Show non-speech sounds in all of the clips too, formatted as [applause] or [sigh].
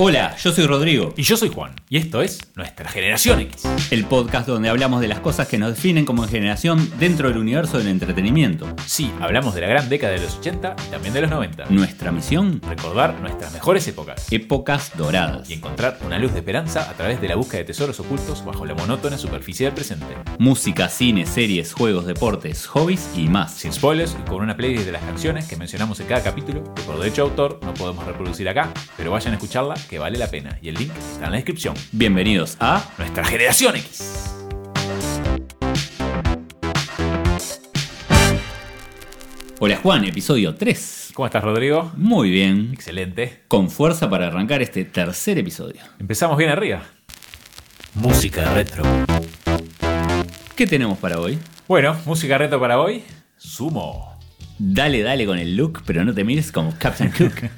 Hola, yo soy Rodrigo, Y yo soy Juan, y esto es Nuestra Generación X. el podcast donde hablamos de las cosas que nos definen como generación dentro del universo del entretenimiento. Sí, hablamos de la gran década de los 80 y también de los 90. Nuestra misión, Recordar nuestras mejores épocas épocas doradas. y encontrar una luz de esperanza a través de la búsqueda de tesoros ocultos bajo la monótona superficie del presente. Música, cine, series, juegos, deportes, hobbies y más. Sin spoilers y con una playlist de las canciones que mencionamos en cada capítulo, que por derecho de autor no podemos reproducir acá, pero vayan a escucharla que vale la pena y el link está en la descripción. Bienvenidos a Nuestra Generación X. Hola Juan, episodio 3. ¿Cómo estás, Rodrigo? Muy bien, Excelente. con fuerza para arrancar este tercer episodio. Empezamos bien arriba. Música retro. ¿Qué tenemos para hoy? Bueno, música reto para hoy. Sumo. Dale, dale con el look, pero no te mires como Captain Cook.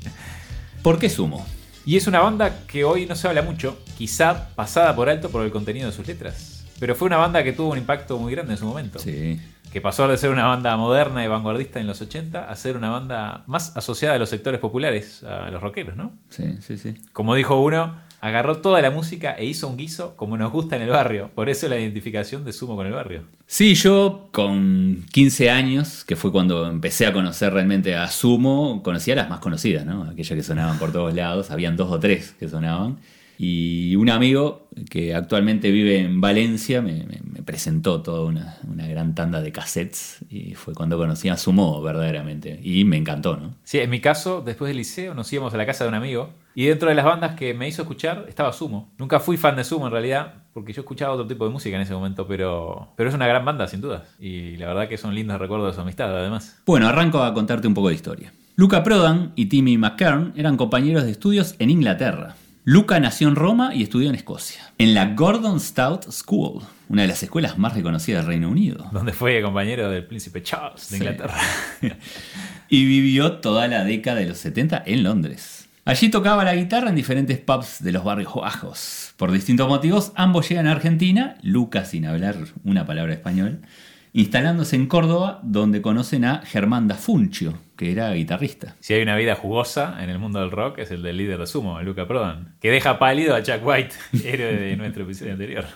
[laughs] ¿Por qué sumo? Y es una banda que hoy no se habla mucho, quizá pasada por alto por el contenido de sus letras. Pero fue una banda que tuvo un impacto muy grande en su momento. Sí. Que pasó de ser una banda moderna y vanguardista en los 80 a ser una banda más asociada a los sectores populares, a los rockeros, ¿no? Sí, sí, sí. Como dijo uno, agarró toda la música e hizo un guiso como nos gusta en el barrio. Por eso la identificación de Sumo con el barrio. Sí, yo con 15 años, que fue cuando empecé a conocer realmente a Sumo, conocía las más conocidas, ¿no? Aquellas que sonaban por todos lados, habían dos o tres que sonaban. Y un amigo que actualmente vive en Valencia me, me- me presentó toda una, una gran tanda de cassettes y fue cuando conocí a Sumo verdaderamente. Y me encantó, ¿no? Sí, en mi caso, después del liceo nos íbamos a la casa de un amigo y dentro de las bandas que me hizo escuchar estaba Sumo. Nunca fui fan de Sumo en realidad, porque yo escuchaba otro tipo de música en ese momento, pero, pero es una gran banda sin dudas. Y la verdad que son lindos recuerdos de su amistad además. Bueno, arranco a contarte un poco de historia. Luca Prodan y Timmy McKern eran compañeros de estudios en Inglaterra. Luca nació en Roma y estudió en Escocia, en la Gordon Stout School, una de las escuelas más reconocidas del Reino Unido. Donde fue compañero del príncipe Charles de Sí. Inglaterra. [laughs] Y vivió toda la década de los 70 en Londres. Allí tocaba la guitarra en diferentes pubs de los barrios bajos. Por distintos motivos, ambos llegan a Argentina, Luca sin hablar una palabra español, instalándose en Córdoba, donde conocen a Germán da Funcio, que era guitarrista. Si hay una vida jugosa en el mundo del rock es el del líder de Sumo, Luca Prodan, que deja pálido a Jack White, [laughs] héroe de nuestro episodio anterior.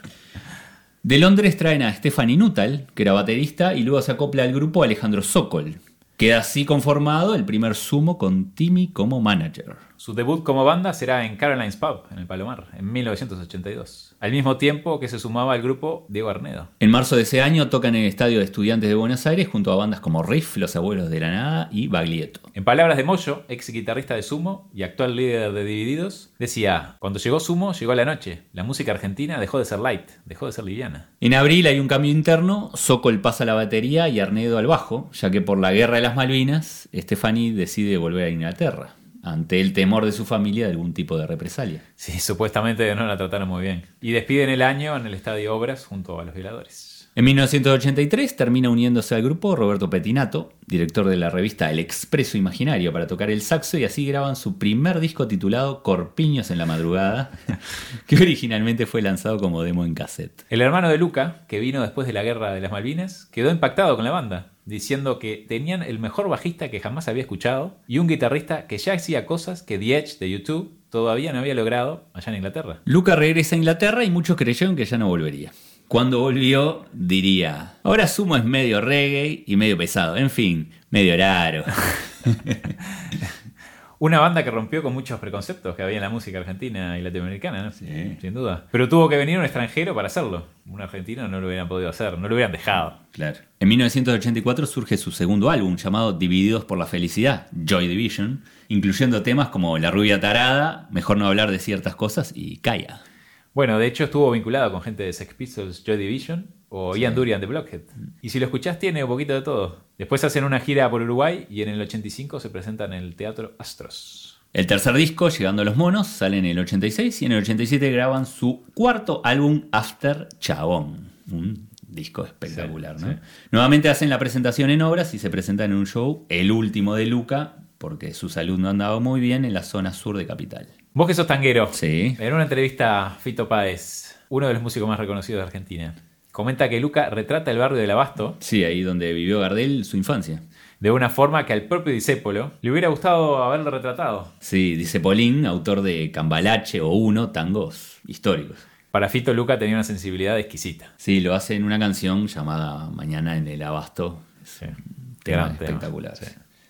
De Londres traen a Stephanie Nuttall, que era baterista, y luego se acopla al grupo Alejandro Sokol. Queda así conformado el primer sumo con Timmy como manager. Su debut como banda será en Caroline's Pub, en el Palomar, en 1982. Al mismo tiempo que se sumaba al grupo Diego Arnedo. En marzo de ese año tocan en el Estadio de Estudiantes de Buenos Aires junto a bandas como Riff, Los Abuelos de la Nada y Baglietto. En palabras de Moyo, ex guitarrista de Sumo y actual líder de Divididos, decía, cuando llegó Sumo, llegó la noche. La música argentina dejó de ser light, dejó de ser liviana. En abril hay un cambio interno, Sokol pasa a la batería y Arnedo al bajo, ya que por la guerra de las Malvinas, Stephanie decide volver a Inglaterra, ante el temor de su familia de algún tipo de represalia. Sí, supuestamente no la trataron muy bien. Y despiden el año en el Estadio Obras junto a los violadores. En 1983 termina uniéndose al grupo Roberto Petinato, director de la revista El Expreso Imaginario, para tocar el saxo y así graban su primer disco titulado Corpiños en la Madrugada, [laughs] que originalmente fue lanzado como demo en cassette. El hermano de Luca, que vino después de la guerra de las Malvinas, quedó impactado con la banda, diciendo que tenían el mejor bajista que jamás había escuchado y un guitarrista que ya hacía cosas que The Edge de YouTube todavía no había logrado allá en Inglaterra. Luca regresa a Inglaterra y muchos creyeron que ya no volvería. Cuando volvió, diría, ahora Sumo es medio reggae y medio pesado, en fin, medio raro. [laughs] Una banda que rompió con muchos preconceptos que había en la música argentina y latinoamericana, ¿no? Sí. sin duda. Pero tuvo que venir un extranjero para hacerlo. Un argentino no lo hubieran podido hacer, no lo hubieran dejado. Claro. En 1984 surge su segundo álbum llamado Divididos por la Felicidad, Joy Division, incluyendo temas como La rubia tarada, Mejor no hablar de ciertas cosas y Calla. Bueno, de hecho estuvo vinculado con gente de Sex Pistols, Joy Division o Ian Durian de Blockhead. Y si lo escuchás tiene un poquito de todo. Después hacen una gira por Uruguay y en el 85 se presentan en el Teatro Astros. El tercer disco, Llegando a los Monos, sale en el 86 y en el 87 graban su cuarto álbum After Chabón. Un disco espectacular, Sí, ¿no? sí. Nuevamente hacen la presentación en obras y se presentan en un show, el último de Luca, porque su salud no andaba muy bien en la zona sur de Capital. Vos que sos tanguero. Sí. En una entrevista a Fito Páez, uno de los músicos más reconocidos de Argentina, comenta que Luca retrata el barrio del Abasto Sí, ahí donde vivió Gardel su infancia. de una forma que al propio Disépolo le hubiera gustado haberlo retratado. Sí, dice Polín, autor de Cambalache o Uno, tangos históricos. Para Fito Luca tenía una sensibilidad exquisita. Sí, lo hace en una canción llamada Mañana en el Abasto. Sí. Tema Gran tema, espectacular. sí.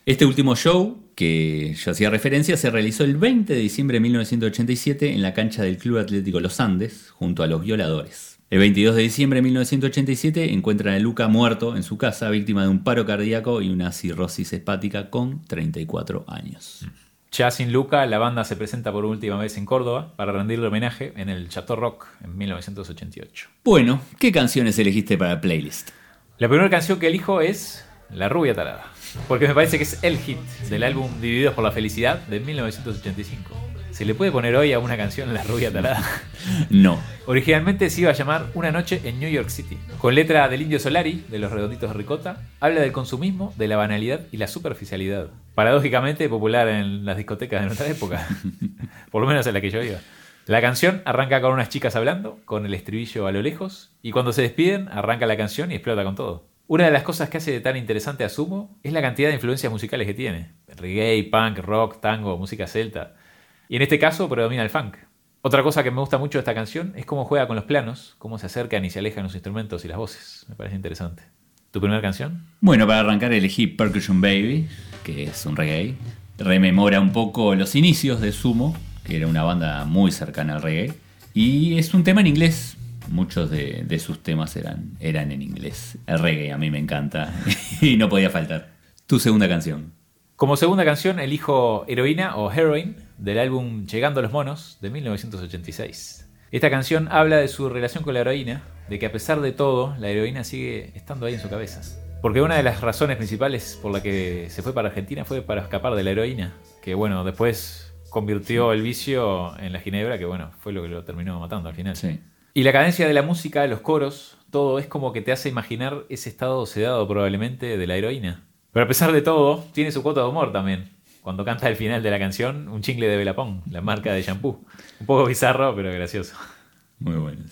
Este último show, que yo hacía referencia, se realizó el 20 de diciembre de 1987 en la cancha del Club Atlético Los Andes, junto a los violadores. El 22 de diciembre de 1987 encuentran a Luca muerto en su casa, víctima de un paro cardíaco y una cirrosis hepática con 34 años. Ya sin Luca, la banda se presenta por última vez en Córdoba para rendirle homenaje en el Chateau Rock en 1988. Bueno, ¿qué canciones elegiste para el playlist? La primera canción que elijo es La Rubia Tarada, porque me parece que es el hit del álbum Divididos por la Felicidad de 1985. ¿Se le puede poner hoy a una canción La Rubia Tarada? [laughs] No. Originalmente se iba a llamar Una noche en New York City. Con letra del Indio Solari, de los Redonditos de Ricota, habla del consumismo, de la banalidad y la superficialidad. Paradójicamente popular en las discotecas de nuestra época. [laughs] Por lo menos en la que yo iba. La canción arranca con unas chicas hablando, con el estribillo a lo lejos, y cuando se despiden, arranca la canción y explota con todo. Una de las cosas que hace tan interesante a Sumo es la cantidad de influencias musicales que tiene. Reggae, punk, rock, tango, música celta. Y en este caso predomina el funk. Otra cosa que me gusta mucho de esta canción es cómo juega con los planos, cómo se acercan y se alejan los instrumentos y las voces. Me parece interesante. ¿Tu primera canción? Bueno, para arrancar elegí Percussion Baby, que es un reggae. Rememora un poco los inicios de Sumo, que era una banda muy cercana al reggae. Y es un tema en inglés. Muchos de, de sus temas eran, eran en inglés. El reggae a mí me encanta [laughs] y no podía faltar. Tu segunda canción. Como segunda canción elijo Heroína o Heroin del álbum Llegando a los Monos de 1986. Esta canción habla de su relación con la heroína, de que a pesar de todo, la heroína sigue estando ahí en su cabeza. Porque una de las razones principales por la que se fue para Argentina fue para escapar de la heroína, que bueno, después convirtió el vicio en la ginebra, que bueno, fue lo que lo terminó matando al final. Sí. Y la cadencia de la música, los coros, todo es como que te hace imaginar ese estado sedado probablemente de la heroína. Pero a pesar de todo, tiene su cuota de humor también. Cuando canta al final de la canción, un chingle de Belapón, la marca de shampoo. Un poco bizarro, pero gracioso. Muy bueno.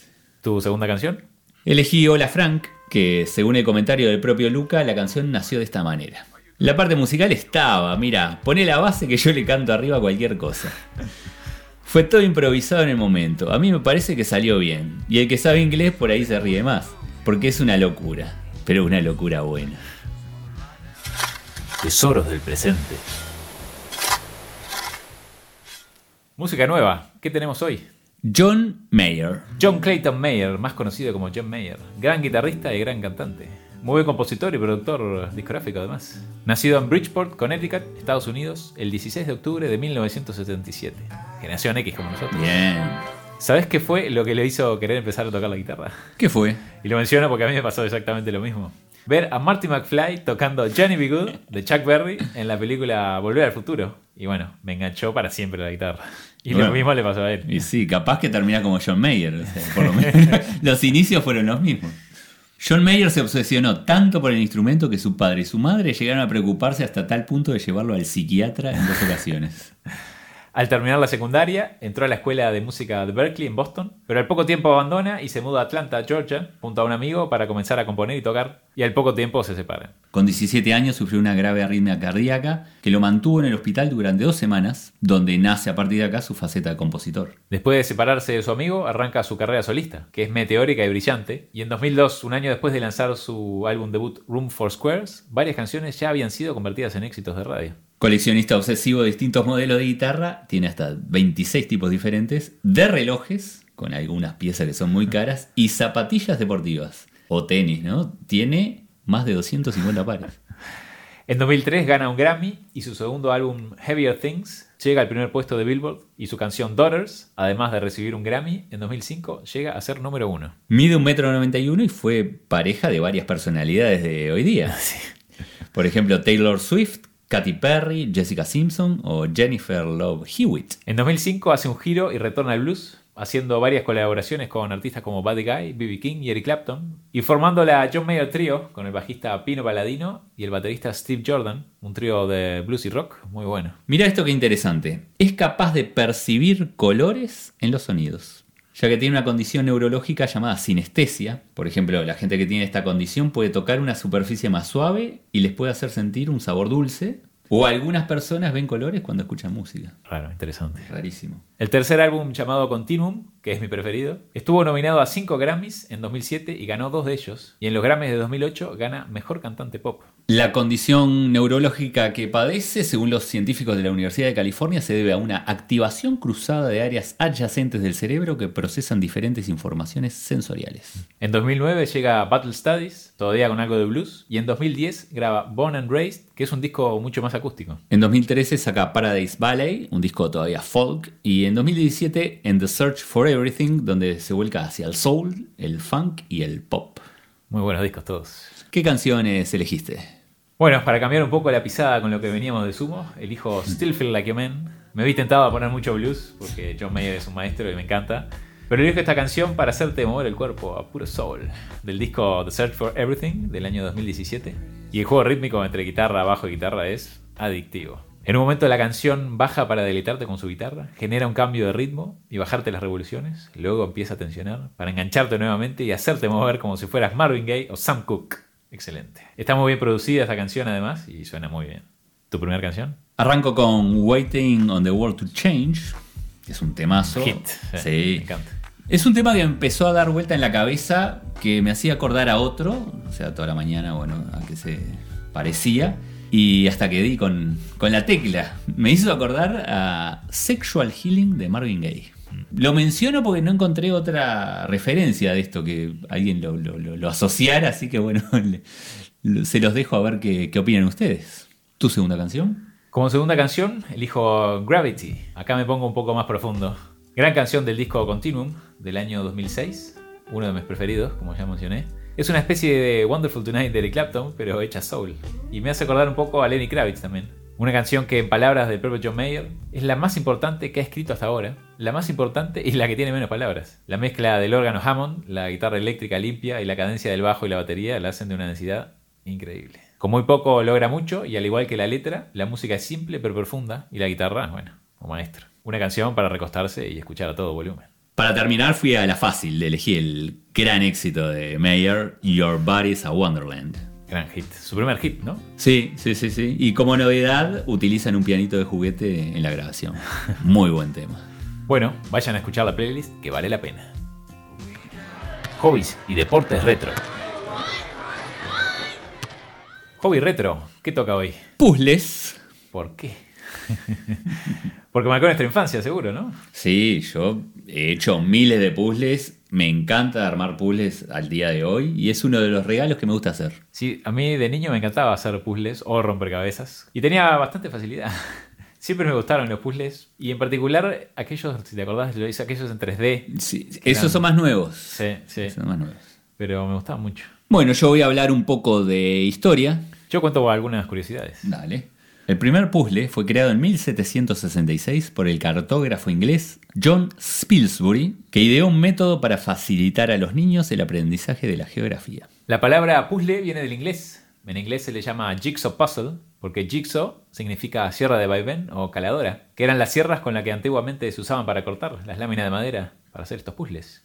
¿Tu segunda canción? Elegí Hola Frank, que según el comentario del propio Luca, la canción nació de esta manera. La parte musical estaba, mira, poné la base que yo le canto arriba a cualquier cosa. Fue todo improvisado en el momento. A mí me parece que salió bien. Y el que sabe inglés por ahí se ríe más. Porque es una locura. Pero una locura buena. Tesoros del presente. Música nueva. ¿Qué tenemos hoy? John Mayer. John Clayton Mayer, más conocido como John Mayer. Gran guitarrista y gran cantante. Muy buen compositor y productor discográfico además. Nacido en Bridgeport, Connecticut, Estados Unidos, el 16 de octubre de 1977. Generación X como nosotros. Bien. ¿Sabes qué fue lo que le hizo querer empezar a tocar la guitarra? ¿Qué fue? Y lo menciono porque a mí me pasó exactamente lo mismo. Ver a Marty McFly tocando Johnny B. Good de Chuck Berry en la película Volver al Futuro. Y bueno, me enganchó para siempre la guitarra. Y Bueno. lo mismo le pasó a él. Y sí, capaz que termina como John Mayer. o sea, por lo [laughs] menos. los inicios fueron los mismos. John Mayer se obsesionó tanto por el instrumento que su padre y su madre llegaron a preocuparse hasta tal punto de llevarlo al psiquiatra en dos ocasiones. Al terminar la secundaria, entró a la escuela de música de Berkeley en Boston, pero al poco tiempo abandona y se muda a Atlanta, Georgia, junto a un amigo para comenzar a componer y tocar, y al poco tiempo se separan. Con 17 años sufrió una grave arritmia cardíaca que lo mantuvo en el hospital durante dos semanas, donde nace a partir de acá su faceta de compositor. Después de separarse de su amigo, arranca su carrera solista, que es meteórica y brillante, y en 2002, un año después de lanzar su álbum debut Room for Squares, varias canciones ya habían sido convertidas en éxitos de radio. Coleccionista obsesivo de distintos modelos de guitarra, tiene hasta 26 tipos diferentes, de relojes, con algunas piezas que son muy caras, y zapatillas deportivas, o tenis, ¿no? Tiene más de 250 pares. En 2003 gana un Grammy y su segundo álbum Heavier Things llega al primer puesto de Billboard y su canción Daughters, además de recibir un Grammy, en 2005 llega a ser número uno. Mide 1,91 m y fue pareja de varias personalidades de hoy día. [laughs] Por ejemplo, Taylor Swift, Katy Perry, Jessica Simpson o Jennifer Love Hewitt. En 2005 hace un giro y retorna al blues, haciendo varias colaboraciones con artistas como Buddy Guy, B.B. King y Eric Clapton, y formando la John Mayer Trio con el bajista Pino Palladino y el baterista Steve Jordan, un trío de blues y rock muy bueno. Mira esto que interesante. Es capaz de percibir colores en los sonidos. Ya que tiene una condición neurológica llamada sinestesia. Por ejemplo, la gente que tiene esta condición puede tocar una superficie más suave y les puede hacer sentir un sabor dulce. O algunas personas ven colores cuando escuchan música. Raro, interesante. Rarísimo. El tercer álbum llamado Continuum, que es mi preferido, estuvo nominado a 5 Grammys en 2007 y ganó dos de ellos. Y en los Grammys de 2008 gana Mejor Cantante Pop. La condición neurológica que padece, según los científicos de la Universidad de California, se debe a una activación cruzada de áreas adyacentes del cerebro que procesan diferentes informaciones sensoriales. En 2009 llega Battle Studies, todavía con algo de blues, y en 2010 graba Born and Raised, que es un disco mucho más acústico. En 2013 saca Paradise Ballet, un disco todavía folk, y en 2017 en The Search for Everything, donde se vuelca hacia el soul, el funk y el pop. Muy buenos discos todos. ¿Qué canciones elegiste? Bueno, para cambiar un poco la pisada con lo que veníamos de Sumo, elijo Still Feel Like a Man. Me vi tentado a poner mucho blues, porque John Mayer es un maestro y me encanta. Pero elijo esta canción para hacerte mover el cuerpo a puro soul, del disco The Search for Everything del año 2017. Y el juego rítmico entre guitarra, bajo y guitarra es adictivo. En un momento la canción baja para deleitarte con su guitarra, genera un cambio de ritmo y bajarte las revoluciones, luego empieza a tensionar para engancharte nuevamente y hacerte mover como si fueras Marvin Gaye o Sam Cooke. Excelente. Está muy bien producida esta canción además y suena muy bien. ¿Tu primera canción? Arranco con Waiting on the World to Change, que es un temazo. Hit. Sí. Me encanta. Es un tema que empezó a dar vuelta en la cabeza, que me hacía acordar a otro, o sea, toda la mañana, bueno, a que se parecía. Y hasta que di con, con la tecla, me hizo acordar a Sexual Healing de Marvin Gaye. Lo menciono porque no encontré otra referencia de esto que alguien lo, asociara, así que bueno, [laughs] se los dejo a ver qué, qué opinan ustedes. ¿Tu segunda canción? Como segunda canción, elijo Gravity. Acá me pongo un poco más profundo. Gran canción del disco Continuum del año 2006, uno de mis preferidos, como ya mencioné. Es una especie de Wonderful Tonight de Eric Clapton, pero hecha soul. Y me hace acordar un poco a Lenny Kravitz también. Una canción que, en palabras del propio John Mayer, es la más importante que ha escrito hasta ahora. La más importante y la que tiene menos palabras. La mezcla del órgano Hammond, la guitarra eléctrica limpia y la cadencia del bajo y la batería la hacen de una densidad increíble. Con muy poco logra mucho y al igual que la letra, la música es simple pero profunda y la guitarra, bueno, un maestro. Una canción para recostarse y escuchar a todo volumen. Para terminar, fui a la fácil, elegí el gran éxito de Mayer, Your Body's a Wonderland. Gran hit. Su primer hit, ¿no? Sí, sí, sí, sí. Y como novedad, utilizan un pianito de juguete en la grabación. Muy buen tema. Bueno, vayan a escuchar la playlist que vale la pena. Hobbies y deportes retro. Hobby retro, ¿qué toca hoy? Puzzles. ¿Por qué? [laughs] Porque marcó nuestra infancia, seguro, ¿no? Sí, yo he hecho miles de puzzles. Me encanta armar puzzles al día de hoy y es uno de los regalos que me gusta hacer. Sí, a mí de niño me encantaba hacer puzzles o rompecabezas. Y tenía bastante facilidad. [laughs] Siempre me gustaron los puzzles. Y en particular aquellos, si te acordás, lo hice aquellos en 3D. Sí, esos eran- son más nuevos. Sí, sí. Son más nuevos. Pero me gustaban mucho. Bueno, yo voy a hablar un poco de historia. Yo cuento algunas curiosidades. Dale. El primer puzzle fue creado en 1766 por el cartógrafo inglés John Spilsbury, que ideó un método para facilitar a los niños el aprendizaje de la geografía. La palabra puzzle viene del inglés. En inglés se le llama jigsaw puzzle, porque jigsaw significa sierra de vaivén o caladora, que eran las sierras con las que antiguamente se usaban para cortar las láminas de madera para hacer estos puzzles.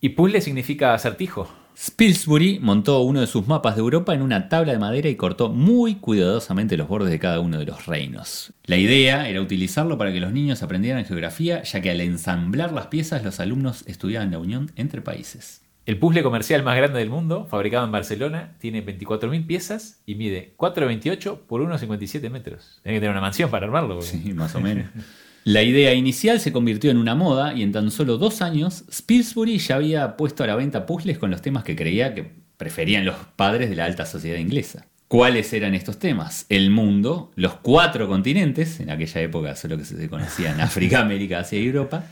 Y puzzle significa acertijo. Spilsbury montó uno de sus mapas de Europa en una tabla de madera y cortó muy cuidadosamente los bordes de cada uno de los reinos. La idea era utilizarlo para que los niños aprendieran geografía, ya que al ensamblar las piezas los alumnos estudiaban la unión entre países. El puzzle comercial más grande del mundo, fabricado en Barcelona, tiene 24.000 piezas y mide 4,28 por 1,57 metros. Tiene que tener una mansión para armarlo. porque- Sí, más o menos. [laughs] La idea inicial se convirtió en una moda y en tan solo dos años, Spilsbury ya había puesto a la venta puzzles con los temas que creía que preferían los padres de la alta sociedad inglesa. ¿Cuáles eran estos temas? El mundo, los cuatro continentes, en aquella época solo que se conocían África, [laughs] América, Asia y Europa,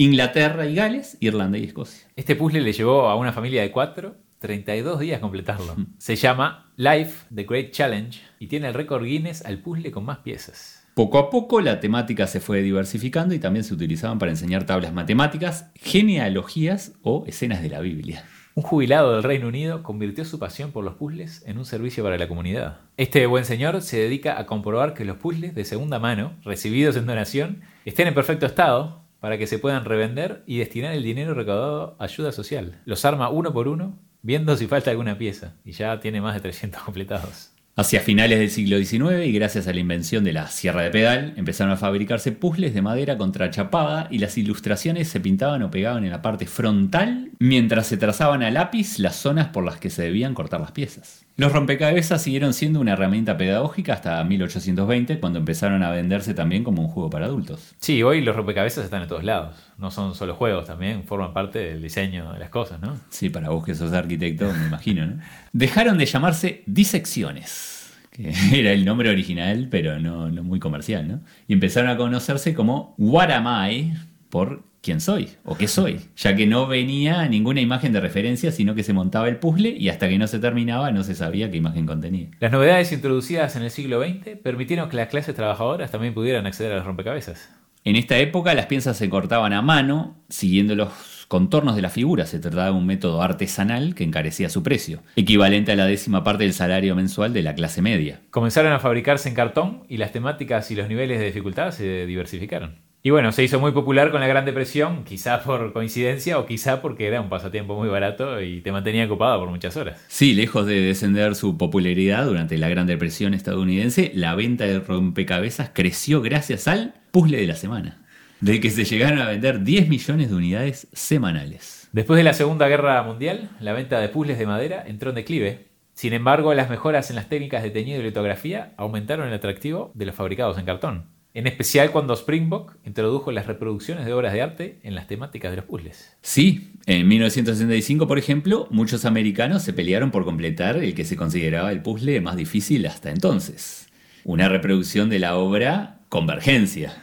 Inglaterra y Gales, Irlanda y Escocia. Este puzzle le llevó a una familia de cuatro 32 días completarlo. Se llama Life The Great Challenge y tiene el récord Guinness al puzzle con más piezas. Poco a poco la temática se fue diversificando y también se utilizaban para enseñar tablas matemáticas, genealogías o escenas de la Biblia. Un jubilado del Reino Unido convirtió su pasión por los puzzles en un servicio para la comunidad. Este buen señor se dedica a comprobar que los puzzles de segunda mano, recibidos en donación, estén en perfecto estado para que se puedan revender y destinar el dinero recaudado a ayuda social. Los arma uno por uno, viendo si falta alguna pieza, y ya tiene más de 300 completados. Hacia finales del siglo XIX y gracias a la invención de la sierra de pedal, empezaron a fabricarse puzzles de madera contrachapada y las ilustraciones se pintaban o pegaban en la parte frontal mientras se trazaban a lápiz las zonas por las que se debían cortar las piezas. Los rompecabezas siguieron siendo una herramienta pedagógica hasta 1820 cuando empezaron a venderse también como un juego para adultos. Sí, hoy los rompecabezas están en todos lados. No son solo juegos, también forman parte del diseño de las cosas, ¿no? Sí, para vos que sos arquitecto, me imagino, ¿no? [laughs] Dejaron de llamarse disecciones, que [laughs] era el nombre original, pero no, no muy comercial, ¿no? Y empezaron a conocerse como What Am I por quién soy o qué soy, ya que no venía ninguna imagen de referencia, sino que se montaba el puzzle y hasta que no se terminaba no se sabía qué imagen contenía. Las novedades introducidas en el siglo XX permitieron que las clases trabajadoras también pudieran acceder a los rompecabezas. En esta época las piezas se cortaban a mano, siguiendo los contornos de la figura. Se trataba de un método artesanal que encarecía su precio, equivalente a la décima parte del salario mensual de la clase media. Comenzaron a fabricarse en cartón y las temáticas y los niveles de dificultad se diversificaron. Y bueno, se hizo muy popular con la Gran Depresión, quizá por coincidencia o quizá porque era un pasatiempo muy barato y te mantenía ocupado por muchas horas. Sí, lejos de descender su popularidad durante la Gran Depresión estadounidense, la venta de rompecabezas creció gracias al puzzle de la semana, de que se llegaron a vender 10 millones de unidades semanales. Después de la Segunda Guerra Mundial, la venta de puzzles de madera entró en declive. Sin embargo, las mejoras en las técnicas de teñido y litografía aumentaron el atractivo de los fabricados en cartón. En especial cuando Springbok introdujo las reproducciones de obras de arte en las temáticas de los puzzles. Sí, en 1965, por ejemplo, muchos americanos se pelearon por completar el que se consideraba el puzzle más difícil hasta entonces. Una reproducción de la obra Convergencia,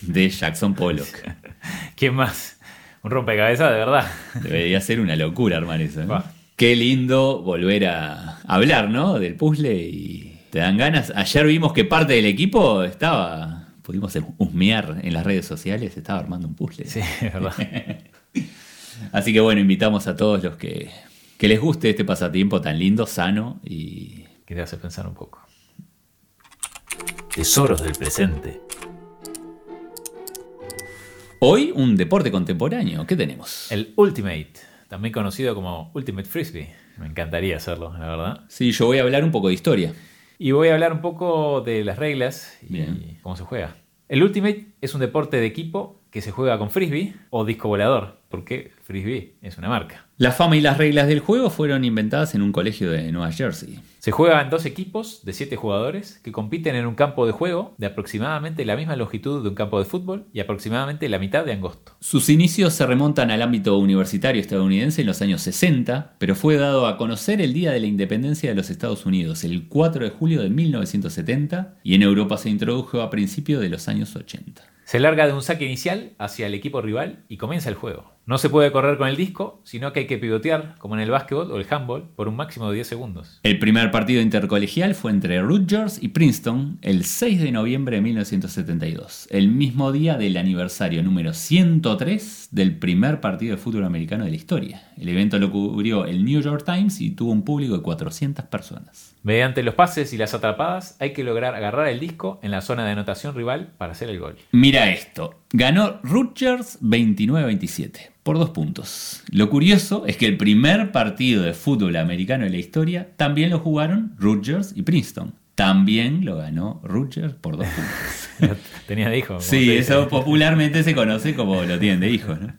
de Jackson Pollock. [laughs] ¿Quién más? Un rompecabezas de verdad. Debería ser una locura armar eso. ¿no? Qué lindo volver a hablar, ¿no? Del puzzle y te dan ganas. Ayer vimos que parte del equipo estaba pudimos husmear en las redes sociales, estaba armando un puzzle. Sí, es verdad. [laughs] Así que bueno, invitamos a todos los que, que les guste este pasatiempo tan lindo, sano y... Que te hace pensar un poco. Tesoros del presente. Hoy un deporte contemporáneo. ¿Qué tenemos? El Ultimate, también conocido como Ultimate Frisbee. Me encantaría hacerlo, la verdad. Sí, yo voy a hablar un poco de historia. Y voy a hablar un poco de las reglas y cómo se juega. El Ultimate es un deporte de equipo que se juega con frisbee o disco volador, porque frisbee es una marca. La fama y las reglas del juego fueron inventadas en un colegio de Nueva Jersey. Se juega en dos equipos de siete jugadores que compiten en un campo de juego de aproximadamente la misma longitud de un campo de fútbol y aproximadamente la mitad de angosto. Sus inicios se remontan al ámbito universitario estadounidense en los años 60, pero fue dado a conocer el día de la independencia de los Estados Unidos, el 4 de julio de 1970, y en Europa se introdujo a principios de los años 80. Se larga de un saque inicial hacia el equipo rival y comienza el juego. No se puede correr con el disco, sino que hay que pivotear, como en el básquetbol o el handball, por un máximo de 10 segundos. El primer partido intercolegial fue entre Rutgers y Princeton el 6 de noviembre de 1972, el mismo día del aniversario número 103 del primer partido de fútbol americano de la historia. El evento lo cubrió el New York Times y tuvo un público de 400 personas. Mediante los pases y las atrapadas hay que lograr agarrar el disco en la zona de anotación rival para hacer el gol. Mira esto, ganó Rutgers 29-27 por dos puntos. Lo curioso es que el primer partido de fútbol americano de la historia también lo jugaron Rutgers y Princeton. También lo ganó Rutgers por dos puntos. [laughs] Tenía de hijo. Sí, eso popularmente se conoce como lo tienen de hijo. ¿no?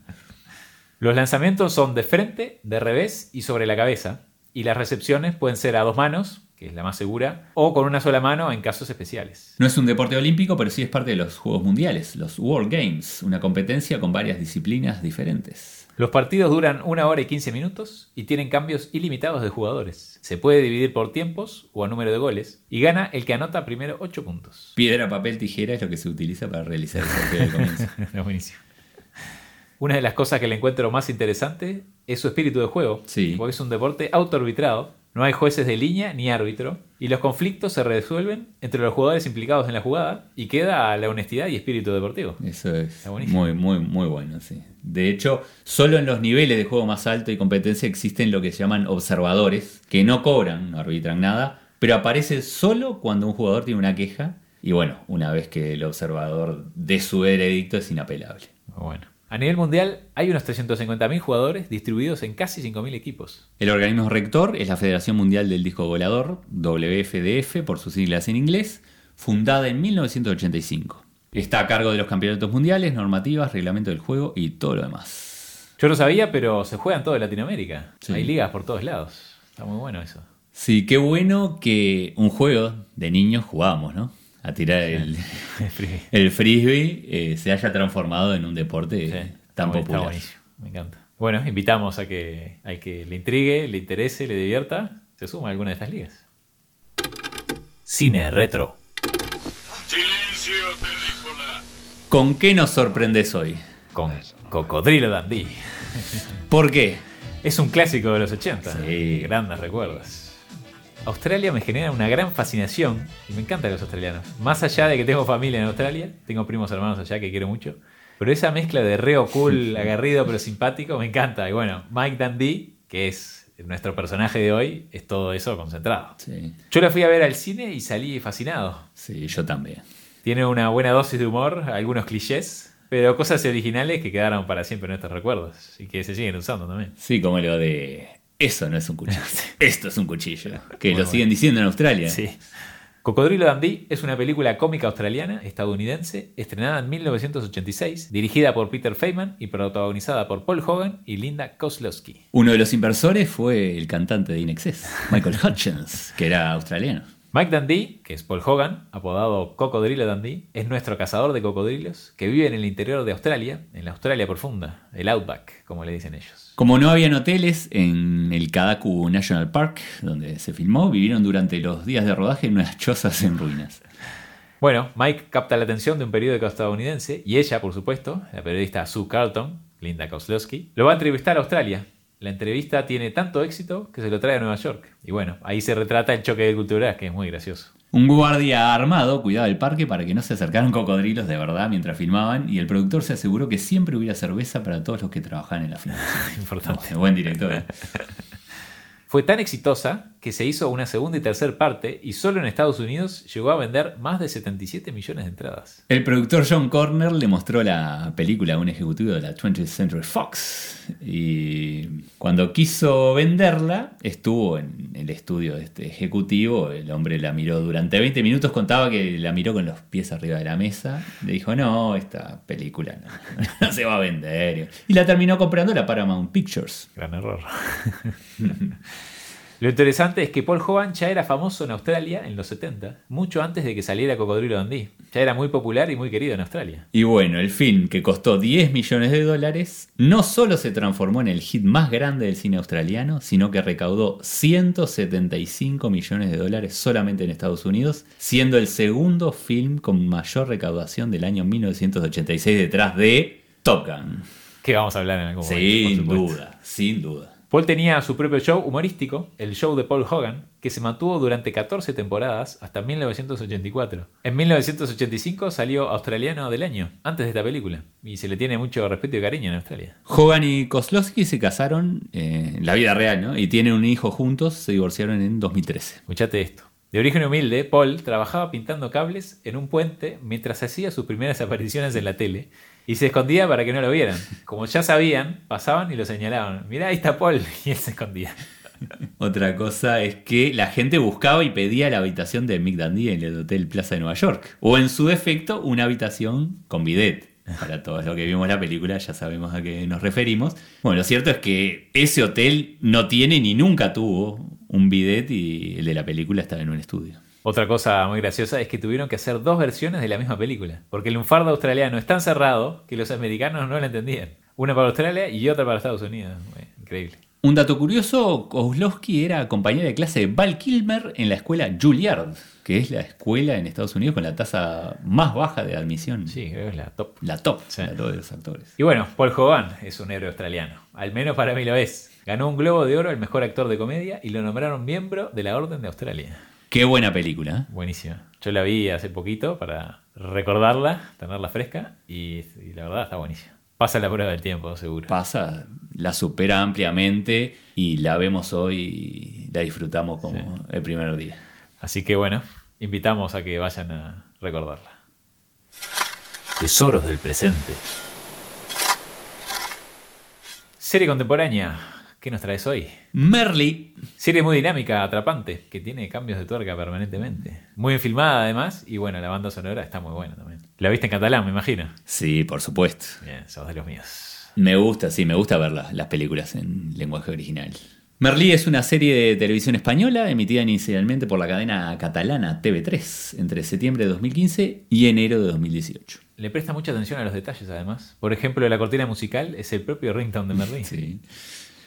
Los lanzamientos son de frente, de revés y sobre la cabeza. Y las recepciones pueden ser a dos manos, que es la más segura, o con una sola mano en casos especiales. No es un deporte olímpico, pero sí es parte de los Juegos Mundiales, los World Games, una competencia con varias disciplinas diferentes. Los partidos duran una hora y 15 minutos y tienen cambios ilimitados de jugadores. Se puede dividir por tiempos o a número de goles y gana el que anota primero 8 puntos. Piedra, papel, tijera es lo que se utiliza para realizar el sorteo del comienzo. [laughs] buenísimo. Una de las cosas que le encuentro más interesante es su espíritu de juego, sí. porque es un deporte autoarbitrado no hay jueces de línea ni árbitro, y los conflictos se resuelven entre los jugadores implicados en la jugada y queda la honestidad y espíritu deportivo. Eso es muy, muy, muy bueno, sí. De hecho, solo en los niveles de juego más alto y competencia existen lo que se llaman observadores, que no cobran, no arbitran nada, pero aparece solo cuando un jugador tiene una queja y bueno, una vez que el observador dé su veredicto es inapelable. Bueno. A nivel mundial hay unos 350.000 jugadores distribuidos en casi 5.000 equipos. El organismo rector es la Federación Mundial del Disco Volador, WFDF por sus siglas en inglés, fundada en 1985. Está a cargo de los campeonatos mundiales, normativas, reglamento del juego y todo lo demás. Yo no sabía, pero se juega en toda Latinoamérica. Sí. Hay ligas por todos lados. Está muy bueno eso. Sí, qué bueno que un juego de niños jugamos, ¿no? A tirar [laughs] el, el frisbee eh, se haya transformado en un deporte Sí, tan está está popular. buenísimo, me encanta. Bueno, invitamos a que, a que le intrigue, le interese, le divierta, se suma a alguna de estas ligas. Cine retro. Silencio, terrícola. ¿Con qué nos sorprendes hoy? Con Cocodrilo Dandy. ¿Por qué? Es un clásico de los 80. Sí. Grandes recuerdos. Australia me genera una gran fascinación y me encantan los australianos. Más allá de que tengo familia en Australia, tengo primos hermanos allá que quiero mucho. Pero esa mezcla de reo cool, [laughs] agarrido pero simpático, me encanta. Y bueno, Mike Dundee, que es nuestro personaje de hoy, es todo eso concentrado. Sí, Yo la fui a ver al cine y salí fascinado. sí, yo también. Tiene una buena dosis de humor, algunos clichés, pero cosas originales que quedaron para siempre en nuestros recuerdos y que se siguen usando también. Sí, como lo de eso no es un cuchillo. [laughs] Esto es un cuchillo. Que Muy lo bueno. siguen diciendo en Australia. Sí. Cocodrilo Dundee es una película cómica australiana, estadounidense, estrenada en 1986, dirigida por Peter Feynman y protagonizada por Paul Hogan y Linda Kozlowski. Uno de los inversores fue el cantante de Inexcess, Michael [laughs] Hutchins, que era australiano. Mike Dundee, que es Paul Hogan, apodado Cocodrilo Dundee, es nuestro cazador de cocodrilos que vive en el interior de Australia, en la Australia profunda, el Outback, como le dicen ellos. Como no habían hoteles en el Kadaku National Park, donde se filmó, vivieron durante los días de rodaje en unas chozas en ruinas. Bueno, Mike capta la atención de un periódico estadounidense y ella, por supuesto, la periodista Sue Carlton, Linda Kozlowski, lo va a entrevistar a Australia. La entrevista tiene tanto éxito que se lo trae a Nueva York. Y bueno, ahí se retrata el choque de culturas, que es muy gracioso. Un guardia armado cuidaba el parque para que no se acercaran cocodrilos de verdad mientras filmaban y el productor se aseguró que siempre hubiera cerveza para todos los que trabajaban en la [laughs] filmación. Importante. Buen director. ¿eh? Fue tan exitosa que se hizo una segunda y tercera parte y solo en Estados Unidos llegó a vender más de 77 millones de entradas. El productor John Corner le mostró la película a un ejecutivo de la 20th Century Fox y cuando quiso venderla estuvo en el estudio de este ejecutivo, el hombre la miró durante 20 minutos, contaba que la miró con los pies arriba de la mesa, le dijo no, esta película no, [laughs] no se va a vender y la terminó comprando la Paramount Pictures. Gran error. [laughs] Lo interesante es que Paul Hogan ya era famoso en Australia en los 70, mucho antes de que saliera Cocodrilo Dundee. Ya era muy popular y muy querido en Australia. Y bueno, el film que costó 10 millones de dólares no solo se transformó en el hit más grande del cine australiano, sino que recaudó 175 millones de dólares solamente en Estados Unidos, siendo el segundo film con mayor recaudación del año 1986 detrás de Top Gun. Que vamos a hablar en algún momento. Sin duda, sin duda. Paul tenía su propio show humorístico, el show de Paul Hogan, que se mantuvo durante 14 temporadas hasta 1984. En 1985 salió Australiano del Año, antes de esta película, y se le tiene mucho respeto y cariño en Australia. Hogan y Kozlowski se casaron eh, en la vida real, ¿no? Y tienen un hijo juntos, se divorciaron en 2013. Escuchate esto. De origen humilde, Paul trabajaba pintando cables en un puente mientras hacía sus primeras apariciones en la tele y se escondía para que no lo vieran. Como ya sabían, pasaban y lo señalaban. Mirá, ahí está Paul. [laughs] Y él se escondía. [laughs] Otra cosa es que la gente buscaba y pedía la habitación de Mick Dundee en el Hotel Plaza de Nueva York. O en su defecto, una habitación con bidet. Para todos los que vimos la película ya sabemos a qué nos referimos. Bueno, lo cierto es que ese hotel no tiene ni nunca tuvo un bidet y el de la película estaba en un estudio. Otra cosa muy graciosa es que tuvieron que hacer dos versiones de la misma película, porque el lunfardo australiano es tan cerrado que los americanos no lo entendían. Una para Australia y otra para Estados Unidos. Increíble. Un dato curioso, Kozlowski era compañera de clase de Val Kilmer en la escuela Juilliard, que es la escuela en Estados Unidos con la tasa más baja de admisión. Sí, creo que es la top. La top, Sí. la top de los actores. Y bueno, Paul Hogan es un héroe australiano. Al menos para mí lo es. Ganó un Globo de Oro al mejor actor de comedia y lo nombraron miembro de la Orden de Australia. Qué buena película. ¿eh? Buenísima. Yo la vi hace poquito para recordarla, tenerla fresca y, y la verdad está buenísima. Pasa la prueba del tiempo, seguro. Pasa, la supera ampliamente y la vemos hoy y la disfrutamos como el primer día. Así que bueno, invitamos a que vayan a recordarla. Tesoros del presente. Serie contemporánea. ¿Qué nos traes hoy? Merly. Serie muy dinámica, atrapante, que tiene cambios de tuerca permanentemente. Muy bien filmada además, y bueno, la banda sonora está muy buena también. La viste en catalán, me imagino. Sí, por supuesto. Bien, sos de los míos. Me gusta, sí, me gusta ver las, las películas en lenguaje original. Merlí es una serie de televisión española emitida inicialmente por la cadena catalana TV3 entre septiembre de 2015 y enero de 2018. Le presta mucha atención a los detalles además. Por ejemplo, la cortina musical es el propio ringtone de Merlí. Sí.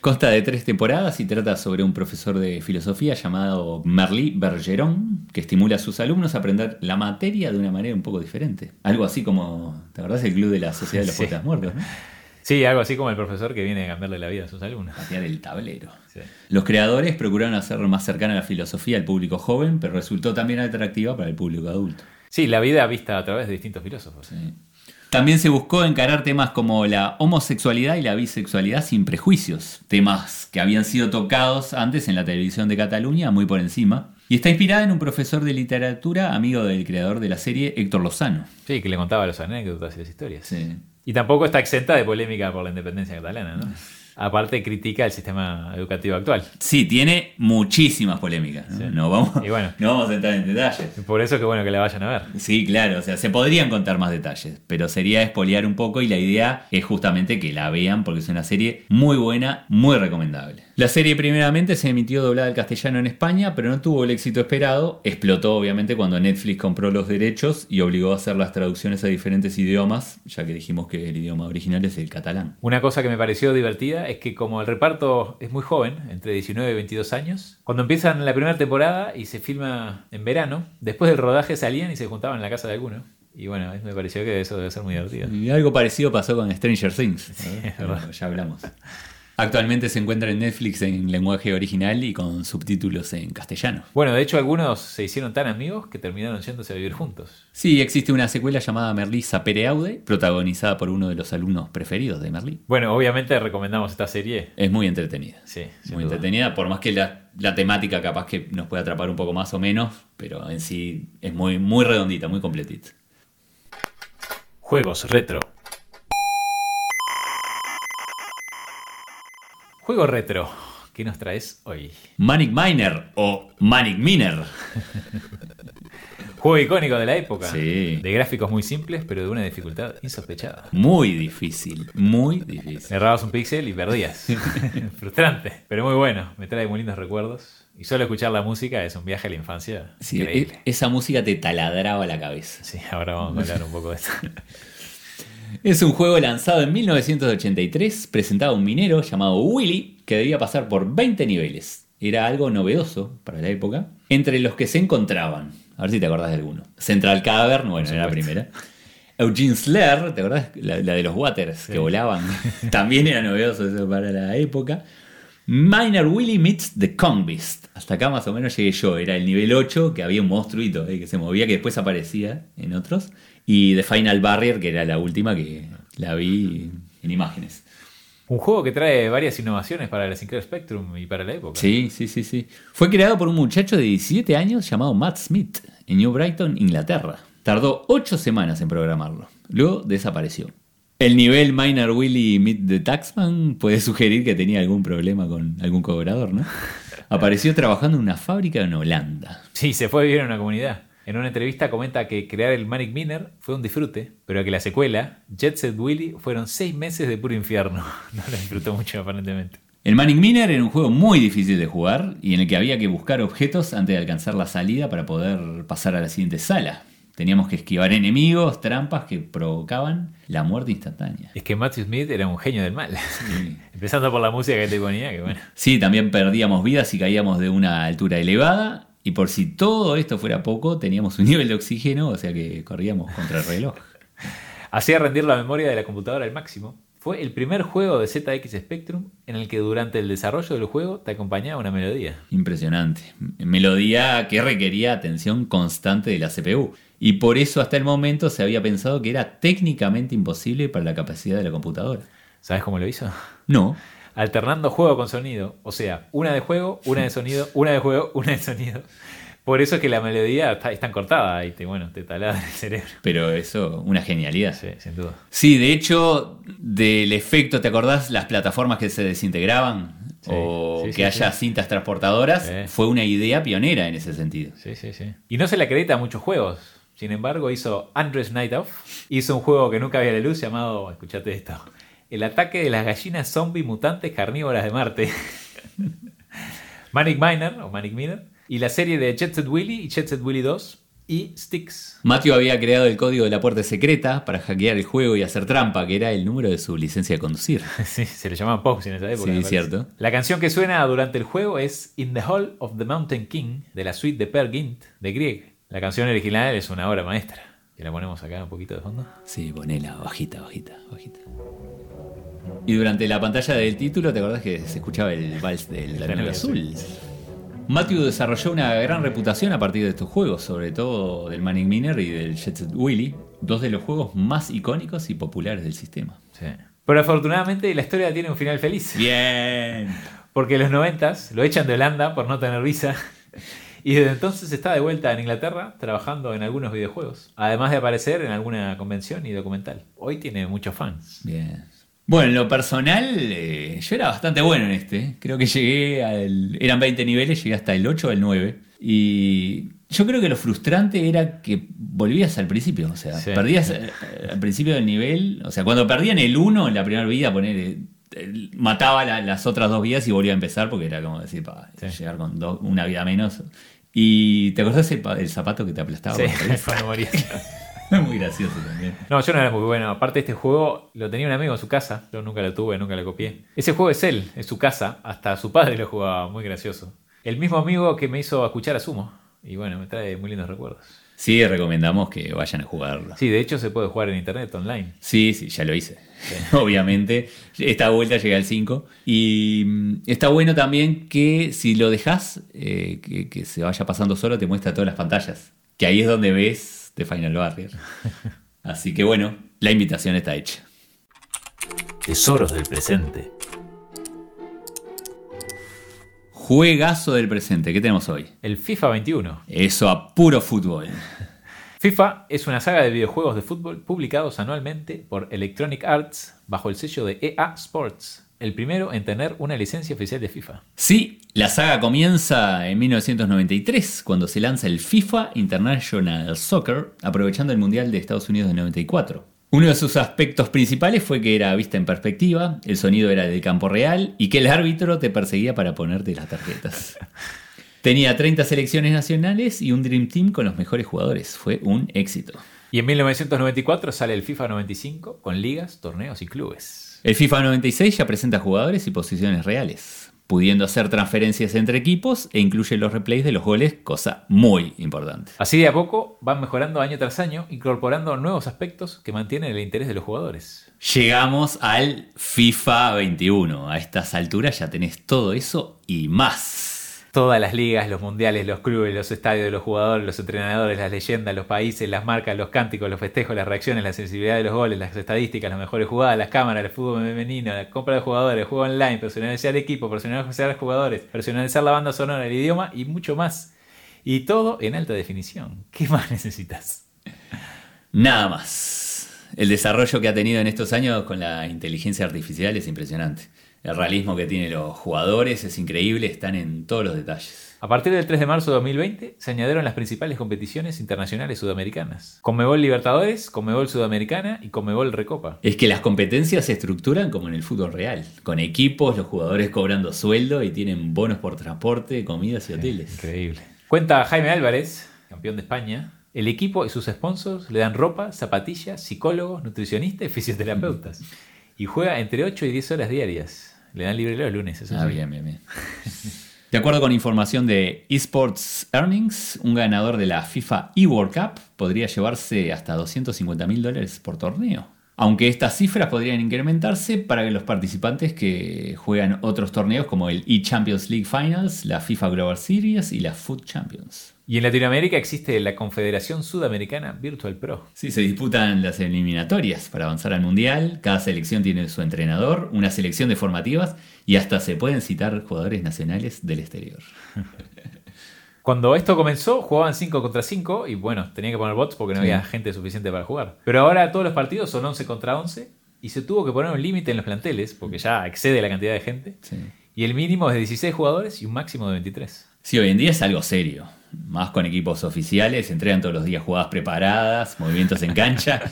Consta de tres temporadas y trata sobre un profesor de filosofía llamado Merlí Bergeron, que estimula a sus alumnos a aprender la materia de una manera un poco diferente. Algo así como, ¿te acordás del Club de la Sociedad de los [laughs] Sí. Poetas Muertos? ¿no? Sí, algo así como el profesor que viene a cambiarle la vida a sus alumnos. Patear el tablero. Sí. Los creadores procuraron hacer más cercana la filosofía al público joven, pero resultó también atractiva para el público adulto. Sí, la vida vista a través de distintos filósofos. Sí. También se buscó encarar temas como la homosexualidad y la bisexualidad sin prejuicios, temas que habían sido tocados antes en la televisión de Cataluña muy por encima, y está inspirada en un profesor de literatura amigo del creador de la serie, Héctor Lozano. Sí, que le contaba las anécdotas y las historias. Sí. Y tampoco está exenta de polémica por la independencia catalana, ¿no? Aparte critica el sistema educativo actual. Sí, tiene muchísimas polémicas. No, Sí. No vamos, Y bueno. no vamos a entrar en detalles. Por eso que bueno que la vayan a ver. Sí, claro, o sea, se podrían contar más detalles, pero sería espolear un poco y la idea es justamente que la vean porque es una serie muy buena, muy recomendable. La serie primeramente se emitió doblada al castellano en España, pero no tuvo el éxito esperado. Explotó obviamente cuando Netflix compró los derechos y obligó a hacer las traducciones a diferentes idiomas, ya que dijimos que el idioma original es el catalán. Una cosa que me pareció divertida es que como el reparto es muy joven, entre 19 y 22 años, cuando empiezan la primera temporada y se filma en verano, después del rodaje salían y se juntaban en la casa de alguno. Y bueno, me pareció que eso debe ser muy divertido. Y algo parecido pasó con Stranger Things. verdad. ya hablamos. Actualmente se encuentra en Netflix en lenguaje original y con subtítulos en castellano. Bueno, de hecho algunos se hicieron tan amigos que terminaron yéndose a vivir juntos. Sí, existe una secuela llamada Merlí Sapereaude, protagonizada por uno de los alumnos preferidos de Merlí. Bueno, obviamente recomendamos esta serie. Es muy entretenida. Sí, Muy duda. entretenida, por más que la, la temática capaz que nos puede atrapar un poco más o menos, pero en sí es muy, muy redondita, muy completita. Juegos retro. Juego retro. ¿Qué nos traes hoy? Manic Miner o Manic Miner. [laughs] Juego icónico de la época. Sí. De gráficos muy simples, pero de una dificultad insospechada. Muy difícil, muy difícil. Errabas un píxel y perdías. [laughs] Frustrante, pero muy bueno. Me trae muy lindos recuerdos. Y solo escuchar la música es un viaje a la infancia. Sí, increíble. e- esa música te taladraba la cabeza. Sí, ahora vamos a hablar un poco de esto. [laughs] Es un juego lanzado en 1983, presentaba a un minero llamado Willy, que debía pasar por 20 niveles. Era algo novedoso para la época, entre los que se encontraban, a ver si te acordás de alguno. Central Cavern, bueno, era la primera. Eugene Slayer, ¿te acordás? La, la de los Waters que volaban. [laughs] También era novedoso eso para la época. Miner Willy meets the Kong Beast. Hasta acá más o menos llegué yo. Era el nivel 8, que había un monstruito ahí que se movía, que después aparecía en otros. Y The Final Barrier, que era la última que la vi en imágenes. Un juego que trae varias innovaciones para el Sinclair Spectrum y para la época. Sí, sí, sí, sí. Fue creado por un muchacho de 17 años llamado Matt Smith en New Brighton, Inglaterra. Tardó 8 semanas en programarlo. Luego desapareció. El nivel Miner Willy Meet the Taxman puede sugerir que tenía algún problema con algún cobrador, ¿no? [laughs] Apareció trabajando en una fábrica en Holanda. Sí, se fue a vivir en una comunidad. En una entrevista comenta que crear el Manic Miner fue un disfrute, pero que la secuela, Jet Set Willy, fueron seis meses de puro infierno. [laughs] No lo disfrutó mucho aparentemente. El Manic Miner era un juego muy difícil de jugar y en el que había que buscar objetos antes de alcanzar la salida para poder pasar a la siguiente sala. Teníamos que esquivar enemigos, trampas que provocaban la muerte instantánea. Es que Matthew Smith era un genio del mal. [laughs] Empezando por la música que te ponía, que bueno. Sí, también perdíamos vidas y caíamos de una altura elevada. Y por si todo esto fuera poco, teníamos un [laughs] nivel de oxígeno, o sea que corríamos contra el reloj. [laughs] Hacía rendir la memoria de la computadora al máximo. Fue el primer juego de ZX Spectrum en el que durante el desarrollo del juego te acompañaba una melodía. Impresionante. Melodía que requería atención constante de la CPU. Y por eso hasta el momento se había pensado que era técnicamente imposible para la capacidad de la computadora. ¿Sabes cómo lo hizo? No. [laughs] Alternando juego con sonido. O sea, una de juego, una de sonido, [laughs] una de juego, una de sonido. Por eso es que la melodía está, es tan cortada y te, bueno, te taladra el cerebro. Pero eso, una genialidad. Sí, sin duda. Sí, de hecho, del efecto, ¿te acordás las plataformas que se desintegraban? Sí, o sí, que sí, haya cintas transportadoras, fue una idea pionera en ese sentido. Sí, sí, sí. Y no se le acredita a muchos juegos. Sin embargo, hizo Andres Night Off. Hizo un juego que nunca había la luz llamado, escuchate esto, El ataque de las gallinas zombie mutantes carnívoras de Marte. [laughs] Manic Miner, o Manic Miner. Y la serie de Jet Set Willy y Jet Set Willy 2. Y Sticks. Matthew había creado el código de la puerta secreta para hackear el juego y hacer trampa, que era el número de su licencia de conducir. [laughs] Sí, se le llamaban Pops en esa época. Sí, cierto. La canción que suena durante el juego es In the Hall of the Mountain King de la suite de Per Gint de Grieg. La canción original es una obra maestra. Que la ponemos acá un poquito de fondo. Sí, ponela, bajita, bajita, bajita. Y durante la pantalla del título, ¿te acordás que se escuchaba el vals del Danube Azul? Matthew desarrolló una gran reputación a partir de estos juegos, sobre todo del Manic Miner y del Jet Set Willy, dos de los juegos más icónicos y populares del sistema. Sí. Pero afortunadamente la historia tiene un final feliz. Bien. Porque los noventas lo echan de Holanda por no tener visa. [laughs] Y desde entonces está de vuelta en Inglaterra trabajando en algunos videojuegos. Además de aparecer en alguna convención y documental. Hoy tiene muchos fans. Bien. Bueno, en lo personal, eh, yo era bastante bueno en este. Creo que llegué al. Eran 20 niveles, llegué hasta el 8 o el 9. Y yo creo que lo frustrante era que volvías al principio. O sea, Sí. perdías eh, al principio del nivel. O sea, cuando perdían el 1 en la primera vida, poner. eh, eh, mataba la- las otras dos vidas y volvía a empezar porque era como decir, pa, Sí. llegar con dos- una vida menos. Y ¿te acordás el, pa- el zapato que te aplastaba? Sí, [laughs] moría. [laughs] Muy gracioso también. No, yo no era muy bueno. Aparte, este juego lo tenía un amigo en su casa. Yo nunca lo tuve, nunca lo copié. Ese juego es él, es su casa. Hasta su padre lo jugaba, muy gracioso. El mismo amigo que me hizo escuchar a Sumo. Y bueno, me trae muy lindos recuerdos. Sí, recomendamos que vayan a jugarlo. Sí, de hecho se puede jugar en internet, online. Sí, sí, ya lo hice. [laughs] Obviamente. Esta vuelta llega al 5. Y mm, está bueno también que si lo dejas, eh, que, que se vaya pasando solo, te muestra todas las pantallas. Que ahí es donde ves The Final Barrier. [laughs] Así que bueno, la invitación está hecha. Tesoros del presente. Juegazo del presente, ¿qué tenemos hoy? El FIFA 21. Eso a puro fútbol. [laughs] FIFA es una saga de videojuegos de fútbol publicados anualmente por Electronic Arts bajo el sello de EA Sports, el primero en tener una licencia oficial de FIFA. Sí, la saga comienza en 1993, cuando se lanza el FIFA International Soccer, aprovechando el Mundial de Estados Unidos de 94. Uno de sus aspectos principales fue que era vista en perspectiva, el sonido era del campo real y que el árbitro te perseguía para ponerte las tarjetas. [laughs] Tenía 30 selecciones nacionales y un Dream Team con los mejores jugadores. Fue un éxito. Y en 1994 sale el FIFA 95 con ligas, torneos y clubes. El FIFA 96 ya presenta jugadores y posiciones reales, pudiendo hacer transferencias entre equipos e incluye los replays de los goles, cosa muy importante. Así de a poco van mejorando año tras año, incorporando nuevos aspectos que mantienen el interés de los jugadores. Llegamos al FIFA 21. A estas alturas ya tenés todo eso y más. Todas las ligas, los mundiales, los clubes, los estadios, los jugadores, los entrenadores, las leyendas, los países, las marcas, los cánticos, los festejos, las reacciones, la sensibilidad de los goles, las estadísticas, las mejores jugadas, las cámaras, el fútbol femenino, la compra de jugadores, el juego online, personalizar el equipo, personalizar los jugadores, personalizar la banda sonora, el idioma y mucho más. Y todo en alta definición. ¿Qué más necesitas? Nada más. El desarrollo que ha tenido en estos años con la inteligencia artificial es impresionante. El realismo que tienen los jugadores es increíble, están en todos los detalles. A partir del 3 de marzo de 2020 se añadieron las principales competiciones internacionales sudamericanas. Conmebol Libertadores, Conmebol Sudamericana y Conmebol Recopa. Es que las competencias se estructuran como en el fútbol real, con equipos, los jugadores cobrando sueldo y tienen bonos por transporte, comidas y hoteles. Increíble. Cuenta Jaime Álvarez, campeón de España. El equipo y sus sponsors le dan ropa, zapatillas, psicólogos, nutricionistas y [laughs] fisioterapeutas. Y juega entre 8 y 10 horas diarias. Le dan libre los lunes, eso Ah, sí. bien, bien, bien. De acuerdo con información de Esports Earnings, un ganador de la FIFA eWorld Cup podría llevarse hasta 250 mil dólares por torneo. Aunque estas cifras podrían incrementarse para que los participantes que juegan otros torneos como el eChampions League Finals, la FIFA Global Series y la Foot Champions. Y en Latinoamérica existe la Confederación Sudamericana Virtual Pro. Sí, se disputan las eliminatorias para avanzar al Mundial. Cada selección tiene su entrenador, una selección de formativas y hasta se pueden citar jugadores nacionales del exterior. [laughs] Cuando esto comenzó, jugaban 5 contra 5 y bueno, tenía que poner bots porque no Sí. había gente suficiente para jugar. Pero ahora todos los partidos son 11 contra 11 y se tuvo que poner un límite en los planteles porque ya excede la cantidad de gente. Sí. Y el mínimo es de 16 jugadores y un máximo de 23. Sí, hoy en día es algo serio. Más con equipos oficiales, se entregan todos los días jugadas preparadas, movimientos en cancha. [laughs]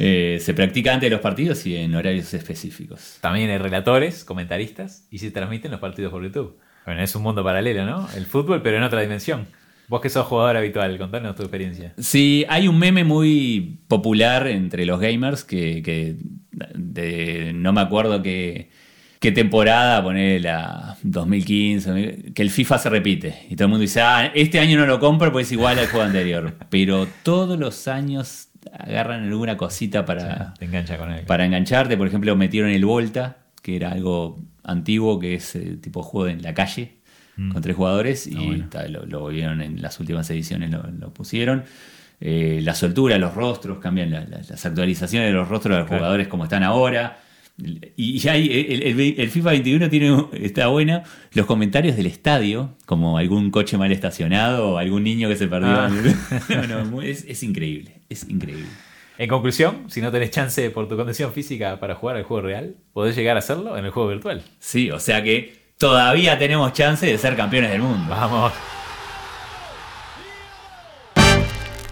Eh, se practica antes de los partidos y en horarios específicos. También hay relatores, comentaristas y se transmiten los partidos por YouTube. Bueno, es un mundo paralelo, ¿no? El fútbol, pero en otra dimensión. Vos que sos jugador habitual, contanos tu experiencia. Sí, hay un meme muy popular entre los gamers que, que de- no me acuerdo qué, qué temporada, poner la 2015, que el FIFA se repite. Y todo el mundo dice, ah, este año no lo compro porque es igual al juego anterior. [laughs] Pero todos los años agarran alguna cosita para, Te engancha con él. para engancharte. Por ejemplo, metieron el Volta, que era algo antiguo, que es eh, tipo juego en la calle, con tres jugadores, y Ah, bueno. ta, lo, lo volvieron en las últimas ediciones, lo, lo pusieron. Eh, la soltura, los rostros, cambian la- la- las actualizaciones de los rostros de los Claro. jugadores como están ahora. Y, y hay, el, el- el FIFA 21 tiene, está bueno los comentarios del estadio, como algún coche mal estacionado o algún niño que se perdió. Ah. [laughs] No, no, muy- es, es increíble, es increíble. En conclusión, si no tenés chance por tu condición física para jugar al juego real, podés llegar a hacerlo en el juego virtual. Sí, o sea que todavía tenemos chance de ser campeones del mundo. Vamos.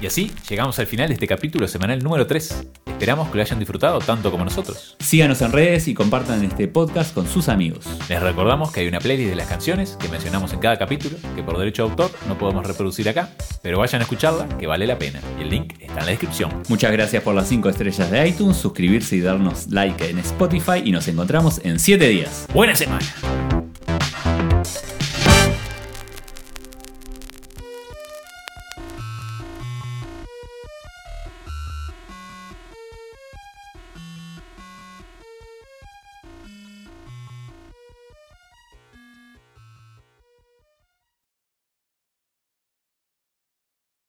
Y así llegamos al final de este capítulo semanal número 3. Esperamos que lo hayan disfrutado tanto como nosotros. Síganos en redes y compartan este podcast con sus amigos. Les recordamos que hay una playlist de las canciones que mencionamos en cada capítulo, que por derecho de autor no podemos reproducir acá, pero vayan a escucharla, que vale la pena. Y el link está en la descripción. Muchas gracias por las 5 estrellas de iTunes, suscribirse y darnos like en Spotify y nos encontramos en 7 días. ¡Buena semana!